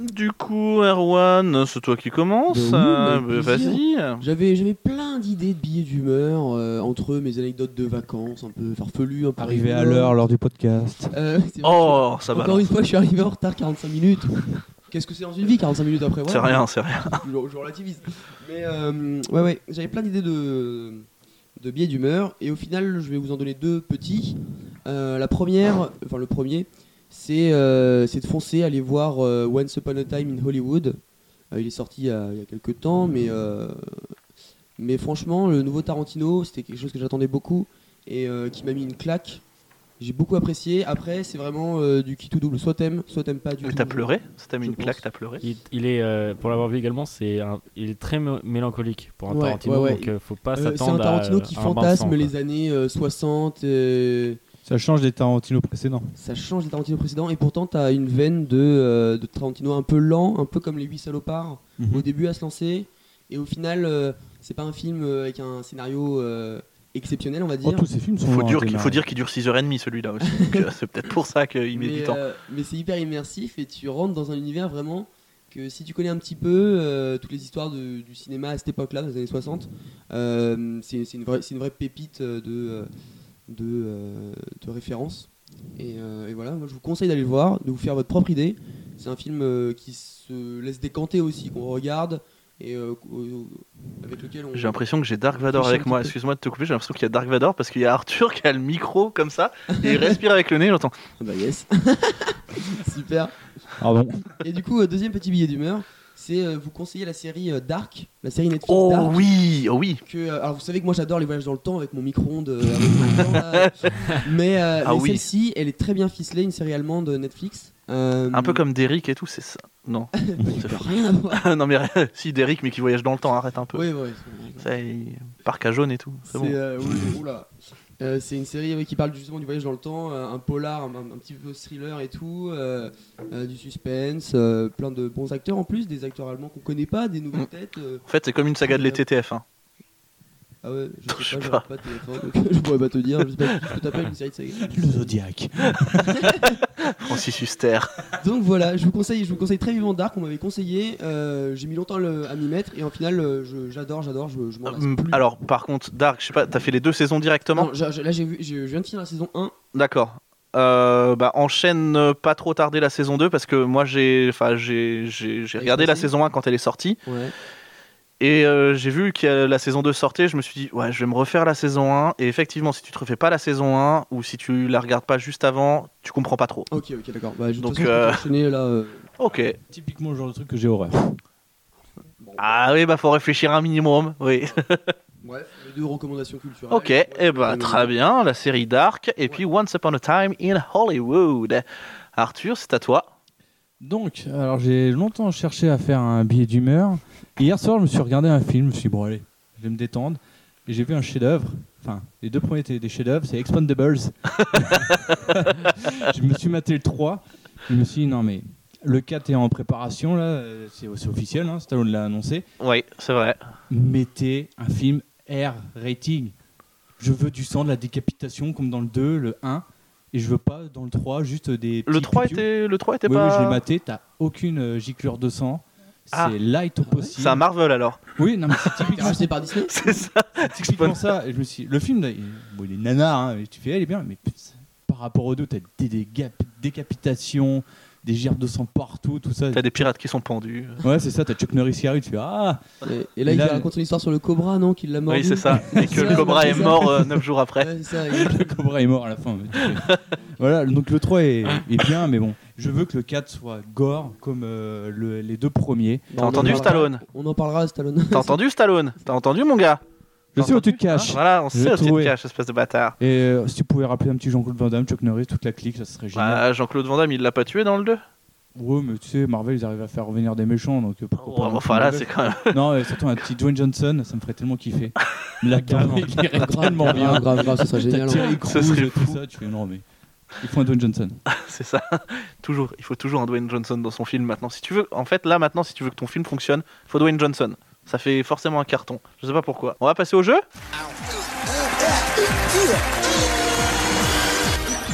Speaker 1: Du coup, Erwan, c'est toi qui.
Speaker 4: Bah oui,
Speaker 1: Euh,
Speaker 4: avec
Speaker 1: bah,
Speaker 4: plaisir.
Speaker 1: vas-y.
Speaker 4: J'avais, j'avais plein d'idées de billets d'humeur, euh, entre eux mes anecdotes de vacances, un peu farfelues, un peu
Speaker 2: Arrivé à l'heure lors du podcast.
Speaker 4: Euh,
Speaker 1: Oh, ça va.
Speaker 4: Encore une fois, je suis arrivé en retard 45 minutes. Qu'est-ce que c'est dans une vie 45 minutes après
Speaker 1: C'est
Speaker 4: voilà.
Speaker 1: rien, c'est rien.
Speaker 4: je, je relativise. Mais euh, ouais, ouais, j'avais plein d'idées de, de billets d'humeur et au final, je vais vous en donner deux petits. Euh, la première, enfin le premier, c'est euh, c'est de foncer, aller voir euh, Once Upon a Time in Hollywood. Euh, il est sorti il y a, il y a quelques temps, mais, euh, mais franchement, le nouveau Tarantino, c'était quelque chose que j'attendais beaucoup et euh, qui m'a mis une claque. J'ai beaucoup apprécié. Après, c'est vraiment euh, du qui tout double. Soit t'aimes, soit t'aimes pas du
Speaker 1: Mais
Speaker 4: tout.
Speaker 1: t'as pleuré Ça t'a mis une claque,
Speaker 4: pense.
Speaker 1: t'as pleuré
Speaker 3: Il, il est, euh, pour l'avoir vu également, c'est un- il est très mé- mélancolique pour un
Speaker 4: Ouais,
Speaker 3: Tarantino,
Speaker 4: ouais, ouais.
Speaker 3: donc euh, faut pas
Speaker 4: Euh, c'est un
Speaker 3: s'attendre à
Speaker 4: Tarantino qui
Speaker 3: à un bain de
Speaker 4: fantasme
Speaker 3: sang,
Speaker 4: les années euh, 60. euh,
Speaker 2: Ça change des Tarantino précédents.
Speaker 4: ça change des Tarantino précédents et pourtant t'as une veine de, euh, de Tarantino un peu lent, un peu comme les 8 salopards
Speaker 2: Mhm.
Speaker 4: au début à se lancer et au final euh, c'est pas un film avec un scénario euh, exceptionnel on va dire.
Speaker 2: Oh, tous ces films sont
Speaker 1: Faut, dire qu'il faut dire qu'il dure 6h30 celui-là aussi. *laughs* Euh, c'est peut-être pour ça qu'il met
Speaker 4: mais
Speaker 1: du temps.
Speaker 4: euh, mais c'est hyper immersif et tu rentres dans un univers vraiment que si tu connais un petit peu euh, toutes les histoires de- du cinéma à cette époque-là, dans les années 60, euh, c'est une, vraie- c'est une vraie pépite de, de, de référence. Et, euh, et voilà, moi je vous conseille d'aller le voir, de vous faire votre propre idée. C'est un film euh, qui se laisse décanter aussi, qu'on regarde et euh, qu'au- avec lequel on.
Speaker 1: J'ai l'impression que j'ai Dark Vador avec moi. Excuse-moi de te couper, j'ai l'impression qu'il y a Dark Vador parce qu'il y a Arthur qui a le micro comme ça et il *laughs* respire avec le nez, j'entends.
Speaker 4: Ah bah yes *laughs* Super
Speaker 2: Pardon.
Speaker 4: Et du coup, euh, deuxième petit billet d'humeur, c'est euh, vous conseiller la série euh, Dark, la série Netflix
Speaker 1: Oh
Speaker 4: Dark.
Speaker 1: oui, oh oui.
Speaker 4: que, euh, alors vous savez que moi j'adore les voyages dans le temps avec mon micro-ondes. euh, *laughs* mais euh,
Speaker 1: Ah
Speaker 4: mais
Speaker 1: oui.
Speaker 4: celle-ci, elle est très bien ficelée, une série allemande de Netflix. Euh,
Speaker 1: Un peu comme Derrick et tout, c'est ça. Non. *laughs* C'est
Speaker 4: rien à voir. *laughs*
Speaker 1: non mais si Derrick mais qui voyage dans le temps, arrête un peu.
Speaker 4: Oui.
Speaker 1: Ça, il- Parc à jaune et tout. C'est
Speaker 4: C'est
Speaker 1: bon.
Speaker 4: euh, oui, oula. Euh, c'est une série oui, qui parle justement du voyage dans le temps, euh, un polar, un, un petit peu thriller et tout, euh, euh, du suspense, euh, plein de bons acteurs en plus, des acteurs allemands qu'on connaît pas, des nouvelles
Speaker 1: Mm.
Speaker 4: têtes. euh.
Speaker 1: En fait, c'est comme une saga de les TTF. Hein.
Speaker 4: Ah ouais, je
Speaker 1: Je
Speaker 4: sais pas,
Speaker 1: pas.
Speaker 4: j'arrive pas téléphone, donc *laughs* je pourrais pas te dire. Je sais pas ce que t'appelles une série de saga.
Speaker 2: Le Zodiac. *laughs*
Speaker 1: Francis Huster.
Speaker 4: Donc voilà, je vous conseille, je vous conseille très vivement Dark. On m'avait conseillé. euh, j'ai mis longtemps le- à m'y mettre et en final, euh, je- j'adore, j'adore. Je, je m'en lasse
Speaker 1: Hum,
Speaker 4: plus.
Speaker 1: Alors, par contre, Dark, je sais pas, t'as fait les deux saisons directement?
Speaker 4: Non, là, j'ai vu, je viens de finir la saison 1.
Speaker 1: D'accord. Euh, bah, enchaîne euh, pas trop tarder la saison 2 parce que moi j'ai enfin j'ai j'ai regardé la saison 1 quand elle est sortie
Speaker 4: Ouais.
Speaker 1: Et euh, j'ai vu que la saison 2 sortait, je me suis dit ouais, je vais me refaire la saison 1 et effectivement si tu te refais pas la saison 1 ou si tu la regardes pas juste avant, tu comprends pas trop.
Speaker 4: Ok, ok, d'accord. Bah,
Speaker 1: Donc,
Speaker 4: façon,
Speaker 1: euh,
Speaker 4: peux enchaîner, là. euh,
Speaker 1: OK.
Speaker 2: Typiquement le genre de truc que j'ai horreur.
Speaker 1: Ah oui, bah faut réfléchir un minimum. Oui. *laughs*
Speaker 4: Bref, les deux recommandations culturelles.
Speaker 1: OK, et eh bah très bien, la série Dark et puis Once Upon a Time in Hollywood. Arthur, c'est à toi.
Speaker 2: Donc, alors j'ai longtemps cherché à faire un billet d'humeur. Hier soir, je me suis regardé un film. Je me suis dit, bon, allez, je vais me détendre. Et j'ai vu un chef-d'œuvre. Enfin, les deux premiers étaient des chefs-d'œuvre. C'est Expandables. *laughs* je me suis maté le 3. Je me suis dit, non, mais le 4 est en préparation, là. C'est c'est officiel, hein, Stallone l'a annoncé.
Speaker 1: Oui, c'est vrai.
Speaker 2: Mettez un film R rating. Je veux du sang, de la décapitation, comme dans le 2, le 1. Et je veux pas dans le 3 juste des.
Speaker 1: Le
Speaker 2: petits
Speaker 1: 3
Speaker 2: pipiou.
Speaker 1: était le 3 était
Speaker 2: Oui,
Speaker 1: pas
Speaker 2: oui, je l'ai maté, t'as aucune euh, giclure de sang. C'est
Speaker 1: Ah.
Speaker 2: light au possible.
Speaker 1: C'est un Marvel alors.
Speaker 2: Oui, non, mais c'est *laughs* typiquement,
Speaker 4: racheté par Disney *laughs*
Speaker 1: C'est ça.
Speaker 2: typiquement ça. Et je me suis... Le film, là, il, bon, il est nanar, hein, tu fais, elle est bien, mais par rapport aux deux, t'as des, des gap- décapitations, des gerbes de sang partout, tout ça.
Speaker 1: T'as des pirates qui sont pendus.
Speaker 2: Ouais, c'est ça, t'as Chuck Norris qui arrive, tu fais Ah
Speaker 4: Et, et là,
Speaker 2: Et
Speaker 4: il
Speaker 2: là,
Speaker 4: raconte une histoire sur le cobra, non Qu'il l'a mordu.
Speaker 1: Oui, c'est ça. *laughs* Et que le Cobra est mort 9 jours après.
Speaker 4: Ouais, ça. *laughs*
Speaker 2: Le cobra est mort à la fin. *laughs* voilà, donc le 3 est, est bien, mais bon, je veux que le 4 soit gore comme euh, le- les deux premiers.
Speaker 1: T'as entendu Stallone
Speaker 4: On en parlera, Stallone.
Speaker 1: T'as entendu Stallone? T'as entendu mon gars?
Speaker 2: Je sais où tu te caches.
Speaker 1: Hein Voilà, on sait où tu te caches, espèce de bâtard.
Speaker 2: Et euh, si tu pouvais rappeler un petit Jean-Claude Van Damme, Chuck Norris, toute la clique, ça serait génial.
Speaker 1: Bah, Jean-Claude Van Damme, il l'a pas tué dans le 2
Speaker 2: Ouais, mais tu sais, Marvel, ils arrivent à faire revenir des méchants, donc euh, pourquoi
Speaker 1: Oh,
Speaker 2: pas. un
Speaker 1: Enfin
Speaker 2: petit
Speaker 1: là, c'est quand même.
Speaker 2: Non, et surtout un petit Dwayne Johnson, ça me ferait tellement kiffer. La *laughs*
Speaker 1: Carrément.
Speaker 2: il irait tellement bien.
Speaker 4: grave, grave, ça serait génial. hein.
Speaker 2: Crews
Speaker 1: serait
Speaker 2: et tout ça, tu fais non, mais. Il faut un Dwayne Johnson. *laughs*
Speaker 1: C'est ça. toujours. Il faut toujours un Dwayne Johnson dans son film maintenant. Si tu veux, en fait, là maintenant, si tu veux que ton film fonctionne, il faut Dwayne Johnson. Ça fait forcément un carton. Je sais pas pourquoi. On va passer au jeu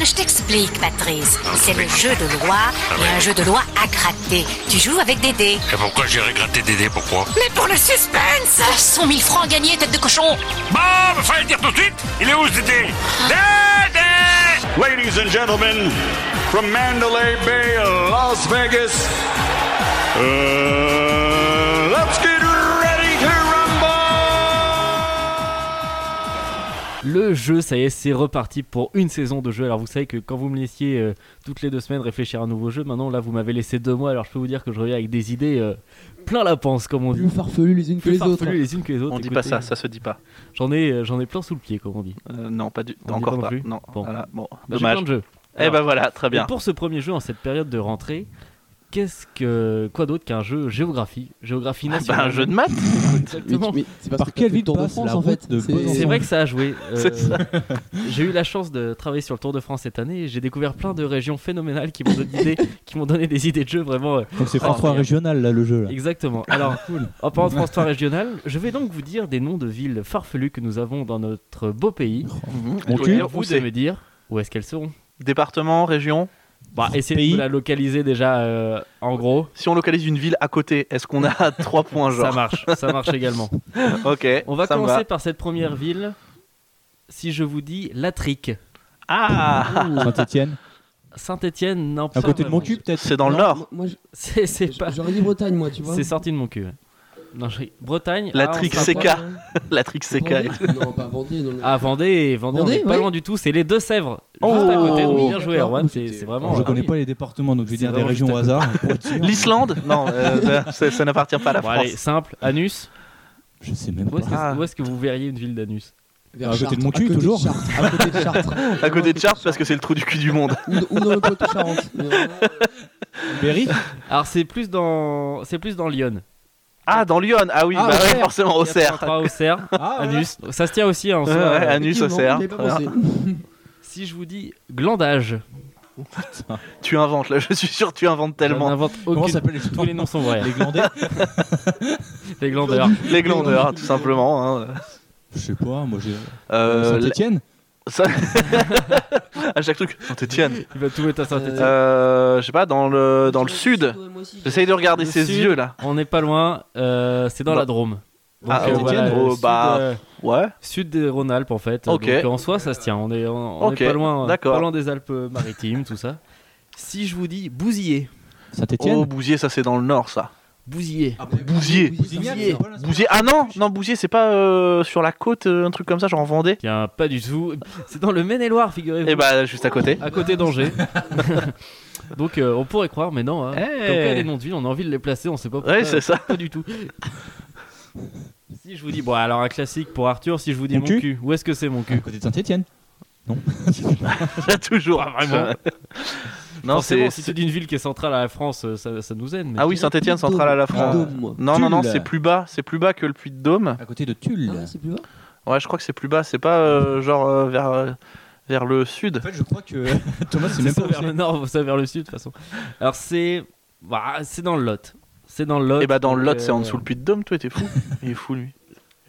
Speaker 9: Je t'explique, Patrice. C'est le jeu de loi et un jeu de loi à gratter. Tu joues avec des dés.
Speaker 10: Et pourquoi j'irai gratter des dés Pourquoi?
Speaker 9: Mais pour le suspense 100 000 francs gagnés, tête de cochon
Speaker 10: Bon, fallait le dire tout de suite Il est où ce Dédé? Dédé
Speaker 5: Ladies and gentlemen, from Mandalay Bay, Las Vegas, uh,
Speaker 3: Le jeu, ça y est, c'est reparti pour une saison de jeu. Alors vous savez que quand vous me laissiez euh, toutes les deux semaines réfléchir à un nouveau jeu, maintenant là vous m'avez laissé deux mois, alors je peux vous dire que je reviens avec des idées euh, plein la panse, comme on dit.
Speaker 4: Plus farfelus les unes que les autres.
Speaker 3: les unes que les autres.
Speaker 1: On dit pas
Speaker 3: écoutez.
Speaker 1: ça, ça se dit pas.
Speaker 3: J'en ai, euh, j'en ai plein sous le pied, comme on dit.
Speaker 1: Euh, non, pas du
Speaker 3: On dit
Speaker 1: encore
Speaker 3: pas non
Speaker 1: pas.
Speaker 3: plus
Speaker 1: Non.
Speaker 3: Bon.
Speaker 1: Voilà, bon,
Speaker 3: Bah, J'ai
Speaker 1: dommage.
Speaker 3: plein de jeux.
Speaker 1: Eh ben voilà, très bien.
Speaker 3: pour ce premier jeu en cette période de rentrée, qu'est-ce que quoi d'autre qu'un jeu géographie, géographie
Speaker 1: Bah,
Speaker 3: nationale
Speaker 1: un jeu de maths
Speaker 4: Mais,
Speaker 3: Exactement.
Speaker 4: tu- mais c'est parce
Speaker 2: Par
Speaker 4: que
Speaker 2: quelle ville
Speaker 4: de France en fait C'est-
Speaker 3: vrai que ça a joué. Euh, *laughs*
Speaker 1: C'est ça.
Speaker 3: j'ai eu la chance de travailler sur le Tour de France cette année et j'ai découvert plein de régions phénoménales qui m'ont donné, des idées- qui m'ont donné des idées de jeux vraiment. euh,
Speaker 2: Donc c'est France 3
Speaker 3: incroyables.
Speaker 2: régional là le jeu. Là.
Speaker 3: Exactement. Alors, en parlant de France 3 régionale, je vais donc vous dire des noms de villes farfelues que nous avons dans notre beau pays.
Speaker 2: Cul.
Speaker 1: dire
Speaker 3: Vous
Speaker 1: où
Speaker 3: de
Speaker 1: c'est
Speaker 3: me dire où est-ce qu'elles seront.
Speaker 1: Département, région?
Speaker 3: Bah, essayez
Speaker 2: Pays.
Speaker 3: de la localiser déjà euh, en gros.
Speaker 1: Si on localise une ville à côté, est-ce qu'on a *laughs* 3 points genre
Speaker 3: Ça marche, ça marche également. *laughs*
Speaker 1: Ok.
Speaker 3: On va
Speaker 1: ça
Speaker 3: commencer par cette première ville. Si je vous dis Latrique,
Speaker 1: Ah
Speaker 2: Saint-Etienne.
Speaker 3: Saint-Étienne, non
Speaker 2: À côté de mon cul peut-être.
Speaker 1: C'est dans le nord.
Speaker 4: moi- Moi, je- *laughs*
Speaker 3: C'est c'est pas.
Speaker 4: j'aurais dit Bretagne, moi, tu vois.
Speaker 3: C'est sorti de mon cul. ouais. Non, je... Bretagne.
Speaker 1: La
Speaker 3: ah, on
Speaker 1: trique
Speaker 3: sera
Speaker 1: CK.
Speaker 3: pas- *laughs*
Speaker 1: La trick CK.
Speaker 4: Vendée Non, pas Vendée. Non.
Speaker 3: Ah Vendée, Vendée, on n'est pas
Speaker 4: ouais.
Speaker 3: loin du tout. C'est les Deux-Sèvres.
Speaker 1: Oh,
Speaker 3: juste à côté. Donc bien joué. Erwan. C'est vraiment.
Speaker 2: Je
Speaker 3: ah
Speaker 2: connais
Speaker 3: oui.
Speaker 2: pas les départements donc je vais dire des régions au hasard.
Speaker 1: L'Islande? Non, euh, *laughs* ça, ça n'appartient pas à la
Speaker 3: Bon,
Speaker 1: France.
Speaker 3: allez, simple. Anus?
Speaker 2: Je sais même
Speaker 3: Où
Speaker 2: pas.
Speaker 1: Ah.
Speaker 3: où est-ce que vous verriez une ville d'Anus?
Speaker 2: À côté de mon cul, toujours.
Speaker 4: Chartres, À côté de Chartres. *laughs*
Speaker 1: À côté de Chartres parce que c'est le trou du cul du monde.
Speaker 4: Ou, dans le. Mais vraiment,
Speaker 2: Berry?
Speaker 3: Alors c'est plus dans, c'est plus dans Lyon.
Speaker 1: Ah, dans Lyon Ah oui,
Speaker 2: Ah,
Speaker 1: bah ouais, forcément au cerf.
Speaker 3: 403 au cerf.
Speaker 2: Ah, voilà.
Speaker 3: Anus. Ça se tient aussi hein, en
Speaker 1: Ouais,
Speaker 3: soi.
Speaker 1: ouais, Anus au
Speaker 4: effectivement,
Speaker 1: cerf.
Speaker 4: j'y avais pas pensé. *laughs*
Speaker 3: Si je vous dis glandage, *laughs*
Speaker 1: Tu inventes là, je suis sûr que tu inventes tellement.
Speaker 3: n'invente
Speaker 2: Comment
Speaker 3: aucune.
Speaker 2: s'appellent les
Speaker 3: Tous les noms sont vrais.
Speaker 2: Les glandais *laughs*
Speaker 3: Les glandeurs.
Speaker 1: Les glandeurs, tout simplement. hein.
Speaker 2: Je sais pas, moi j'ai.
Speaker 1: Euh,
Speaker 2: Saint-Etienne
Speaker 1: ça- *laughs* à chaque truc. Saint-Etienne.
Speaker 3: Il va tout mettre à Saint-Étienne.
Speaker 1: Euh, je sais pas, dans le, dans le sud. J'essaye de regarder
Speaker 3: Le
Speaker 1: ses
Speaker 3: sud.
Speaker 1: yeux là.
Speaker 3: On n'est pas loin. euh, c'est dans
Speaker 1: Bah.
Speaker 3: la Drôme. Donc,
Speaker 1: Ah,
Speaker 3: euh,
Speaker 1: Saint-Étienne,
Speaker 3: voilà,
Speaker 1: oh,
Speaker 3: sud,
Speaker 1: bah,
Speaker 3: euh,
Speaker 1: Ouais.
Speaker 3: sud des Rhône-Alpes en fait.
Speaker 1: Ok.
Speaker 3: Donc en soi ça se tient. On est, on, on
Speaker 1: Ok,
Speaker 3: pas loin,
Speaker 1: d'accord.
Speaker 3: pas loin des Alpes-Maritimes, tout ça. Si je vous dis Bousillé,
Speaker 2: Saint-Etienne
Speaker 1: Oh, Bousier, ça c'est dans le nord ça.
Speaker 3: Bousillé.
Speaker 1: Bousier.
Speaker 2: Bousignac,
Speaker 1: Bousier. Ah non, non, Bousier, c'est pas euh, sur la côte, euh, un truc comme ça, genre en Vendée
Speaker 3: Tiens, pas du tout. C'est dans le Maine-et-Loire, figurez-vous.
Speaker 1: Et bah, juste à côté.
Speaker 3: à côté d'Angers. *laughs* Donc euh, on pourrait croire, mais non. Hein.
Speaker 1: Eh.
Speaker 3: Comme quoi, les noms de villes, on a envie de les placer, on sait pas pourquoi.
Speaker 1: Ouais, c'est ça.
Speaker 3: Pas du tout. *laughs* si je vous dis, bon, alors un classique pour Arthur, si je vous dis
Speaker 2: Mon
Speaker 3: mon,
Speaker 2: cul
Speaker 3: cul. où est-ce que c'est mon
Speaker 2: À
Speaker 3: cul
Speaker 2: côté de Saint-Etienne. *laughs*
Speaker 1: Toujours.
Speaker 3: Pas vraiment.
Speaker 1: Non, c'est.
Speaker 3: si tu dis une ville qui est centrale à la France, euh, ça, ça nous aide. mais-
Speaker 1: Ah oui, Saint-Etienne, centrale à la France. Non, non, non, c'est plus bas. C'est plus bas que le Puy de Dôme.
Speaker 2: À côté de Tulle.
Speaker 4: Ah ouais, c'est plus bas
Speaker 1: Ouais, je crois que c'est plus bas. C'est pas euh, genre euh, vers, euh, vers le sud.
Speaker 2: En fait, je crois que *laughs* Thomas, c'est
Speaker 3: C'est
Speaker 2: même pas
Speaker 3: vers le nord, ça vers le sud de toute façon. Alors c'est, bah, c'est dans le Lot. C'est dans le Lot.
Speaker 1: Et bah, dans le Lot, c'est en dessous le Puy de Dôme, toi, t'es fou. Il est fou, lui.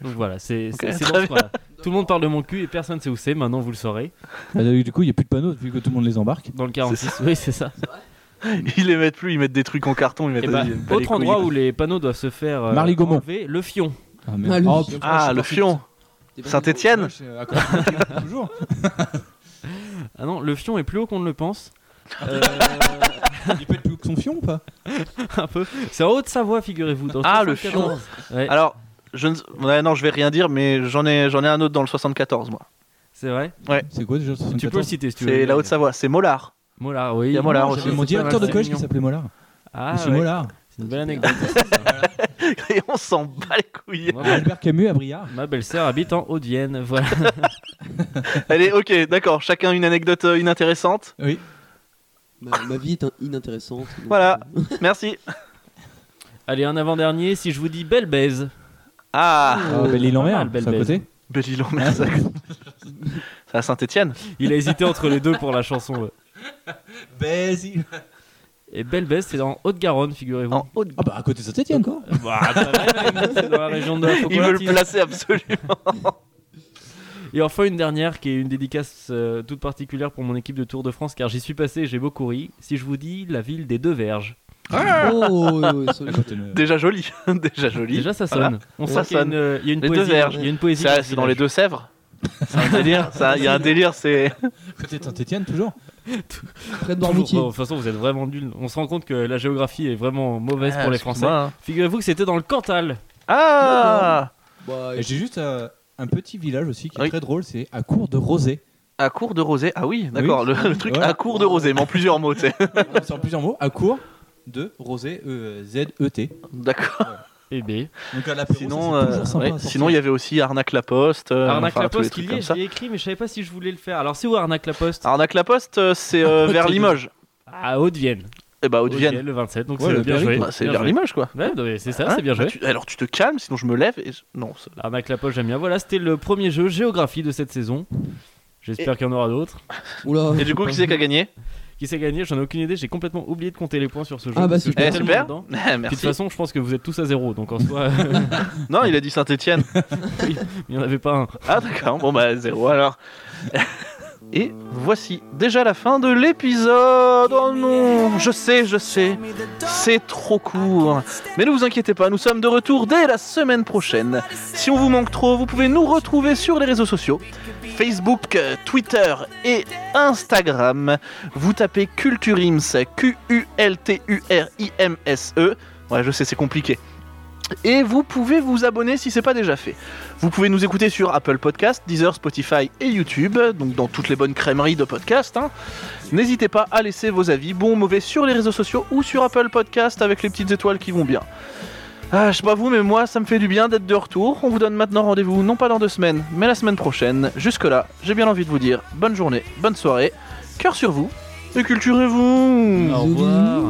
Speaker 3: donc *laughs* voilà, c'est,
Speaker 1: Ok,
Speaker 3: c'est, c'est
Speaker 1: très
Speaker 3: dans ce coin-là. Tout le monde parle de mon cul et personne sait où c'est. Maintenant vous le saurez.
Speaker 2: Ah, Du coup, il n'y a plus de panneaux vu que tout le monde les embarque.
Speaker 3: Dans le 46. Oui, c'est ça. *laughs*
Speaker 1: Ils les mettent plus, ils mettent des trucs en carton. Ils mettent
Speaker 3: Et bah,
Speaker 1: pas les
Speaker 3: autre
Speaker 1: couilles.
Speaker 3: endroit où les panneaux doivent se faire euh,
Speaker 2: Marly-Gaumont.
Speaker 3: enlever, le Fion.
Speaker 2: Ah,
Speaker 4: Ah, le
Speaker 2: Oh,
Speaker 4: Fion.
Speaker 1: Ah,
Speaker 2: suis
Speaker 1: le. Fion.
Speaker 2: Cul, Toujours. *laughs*
Speaker 3: Ah non, le Fion est plus haut qu'on ne le pense. *laughs* Euh,
Speaker 2: Il peut être plus haut que son fion ou pas?
Speaker 3: Un peu. C'est en Haute-Savoie, figurez-vous. dans
Speaker 1: Ah, le
Speaker 3: 74. Ouais,
Speaker 1: Alors, je ne... ouais, non, je vais rien dire, mais j'en ai, j'en ai un autre dans le 74, moi.
Speaker 3: c'est vrai?
Speaker 2: C'est quoi déjà le
Speaker 3: Tu peux le
Speaker 2: 74
Speaker 3: citer si tu veux.
Speaker 1: C'est la Haute-Savoie, c'est Mollard.
Speaker 3: Mollard, oui.
Speaker 1: Il y a Mollard aussi.
Speaker 2: Mon directeur de collège qui s'appelait Mollard.
Speaker 3: Ah,
Speaker 2: Monsieur
Speaker 3: ouais.
Speaker 2: Mollard.
Speaker 3: C'est une belle *laughs* anecdote.
Speaker 1: Et on s'en bat les couilles.
Speaker 3: Moi,
Speaker 2: Albert Camus à Briard.
Speaker 3: Ma belle-sœur habite en Haute-Vienne, voilà. *laughs*
Speaker 1: Allez, ok, d'accord. Chacun une anecdote euh, inintéressante.
Speaker 2: Oui.
Speaker 4: Ma, ma vie est inintéressante. donc,
Speaker 1: Voilà.
Speaker 4: euh,
Speaker 1: Merci.
Speaker 3: Allez, un avant-dernier, si je vous dis Belle Baise.
Speaker 1: Ah,
Speaker 2: Ah, belle île en
Speaker 3: pas
Speaker 2: mer,
Speaker 3: mal, belle
Speaker 2: c'est à côté.
Speaker 1: Belle-Île-en-Mer, ça. C'est à *laughs* Saint-Etienne.
Speaker 3: Il a hésité entre les deux pour la chanson. ouais.
Speaker 2: Belle
Speaker 3: Et Belle Baise, c'est en Haute-Garonne, figurez-vous.
Speaker 1: En Haute-
Speaker 2: Ah bah à côté de Saint-Etienne quoi.
Speaker 3: Bah, ça va, même, c'est dans la région de la
Speaker 1: Il veut le placer absolument.
Speaker 3: Et enfin, une dernière qui est une dédicace euh, toute particulière pour mon équipe de Tour de France, car j'y suis passé et j'ai beaucoup ri. Si je vous dis la ville des deux verges.
Speaker 4: Oh, les-
Speaker 2: côté de-
Speaker 1: Déjà joli. *laughs* Déjà joli.
Speaker 3: Déjà, ça sonne.
Speaker 1: Voilà.
Speaker 3: On
Speaker 1: Ça
Speaker 3: sent qu'il y a
Speaker 1: sonne.
Speaker 3: une, euh, il y a une
Speaker 1: Les deux
Speaker 3: poésie.
Speaker 1: verges.
Speaker 3: Il y a une poésie.
Speaker 1: C'est
Speaker 3: ce
Speaker 1: dans les
Speaker 3: village.
Speaker 1: Deux-Sèvres. *laughs* C'est un délire. ça. Il y a un délire, c'est.
Speaker 2: de Saint-Etienne toujours.
Speaker 4: près de
Speaker 3: Toujours-
Speaker 4: Noirmoutier.
Speaker 3: bon, de toute façon, vous êtes vraiment nuls. On se rend compte que la géographie est vraiment mauvaise
Speaker 1: Ah,
Speaker 3: pour les Français.
Speaker 1: hein.
Speaker 3: Figurez-vous que c'était dans le Cantal.
Speaker 1: Ah
Speaker 4: Bah,
Speaker 2: Et j'ai juste euh, un petit village aussi qui est
Speaker 1: Oui.
Speaker 2: très drôle, c'est à Cour de Rosé.
Speaker 1: À court de rosée. Ah oui, d'accord.
Speaker 2: Oui.
Speaker 1: Le, le truc
Speaker 2: Ouais.
Speaker 1: à court de rosée, mais en plusieurs mots, tu sais. *laughs*
Speaker 2: c'est en plusieurs mots. À Cour 2 Rosé E Z E T.
Speaker 1: D'accord.
Speaker 3: Et B.
Speaker 2: Donc à l'apéro,
Speaker 1: Sinon,
Speaker 2: ça, c'est
Speaker 1: euh,
Speaker 2: toujours sympa
Speaker 1: ouais,
Speaker 2: à sortir.
Speaker 1: sinon il y avait aussi Arnaque la Poste. euh,
Speaker 3: Arnaque
Speaker 1: enfin,
Speaker 3: la
Speaker 1: tous les
Speaker 3: Poste,
Speaker 1: trucs
Speaker 3: qu'il y est,
Speaker 1: comme ça.
Speaker 3: j'y ai écrit, mais je savais pas si je voulais le faire. Alors, c'est où Arnaque la Poste?
Speaker 1: Arnaque la Poste, euh, c'est euh, *laughs* vers
Speaker 2: Haute-Vienne.
Speaker 1: Limoges.
Speaker 3: À Haute-Vienne.
Speaker 1: Et bah Haute-Vienne.
Speaker 3: le 27, donc
Speaker 2: Ouais,
Speaker 3: c'est
Speaker 2: le
Speaker 3: bien
Speaker 2: Berry,
Speaker 3: joué.
Speaker 1: Bah, c'est
Speaker 3: bien
Speaker 1: vers
Speaker 3: joué.
Speaker 1: Limoges quoi.
Speaker 3: Ouais, non, mais c'est ça,
Speaker 1: Hein
Speaker 3: c'est bien joué.
Speaker 1: Bah, tu- Alors tu te calmes, sinon je me lève et je- non. c'est-
Speaker 3: Arnaque la Poste, j'aime bien. Voilà, c'était le premier jeu géographie de cette saison. J'espère qu'il y en aura d'autres.
Speaker 4: Oula.
Speaker 1: Et du coup, qui c'est qui a gagné?
Speaker 3: Qui s'est gagné J'en ai aucune idée. J'ai complètement oublié de compter les points sur ce jeu.
Speaker 4: Ah, bah, super.
Speaker 1: Eh, *laughs* super.
Speaker 3: dedans. Puis de toute
Speaker 1: Merci.
Speaker 3: façon, je pense que vous êtes tous à zéro. Donc en soi, *laughs*
Speaker 1: Non, il a dit Saint-Etienne. *laughs*
Speaker 3: il n'y en avait pas un.
Speaker 1: Ah d'accord, bon bah zéro alors. Et voici déjà la fin de l'épisode. Oh non, je sais, je sais, c'est trop court. Mais ne vous inquiétez pas, nous sommes de retour dès la semaine prochaine. Si on vous manque trop, vous pouvez nous retrouver sur les réseaux sociaux. Facebook, euh, Twitter et Instagram. Vous tapez Culturims, Q-U-L-T-U-R-I-M-S-E. Ouais, je sais, c'est compliqué. Et vous pouvez vous abonner si c'est pas déjà fait. Vous pouvez nous écouter sur Apple Podcast, Deezer, Spotify et YouTube, donc dans toutes les bonnes crèmeries de podcast. hein. N'hésitez pas à laisser vos avis, bons ou mauvais, sur les réseaux sociaux ou sur Apple Podcast avec les petites étoiles qui vont bien. Ah, je sais pas vous, mais moi, ça me fait du bien d'être de retour. On vous donne maintenant rendez-vous, non pas dans deux semaines, mais la semaine prochaine. Jusque-là, j'ai bien envie de vous dire bonne journée, bonne soirée, cœur sur vous, et culturez-vous
Speaker 3: Au revoir.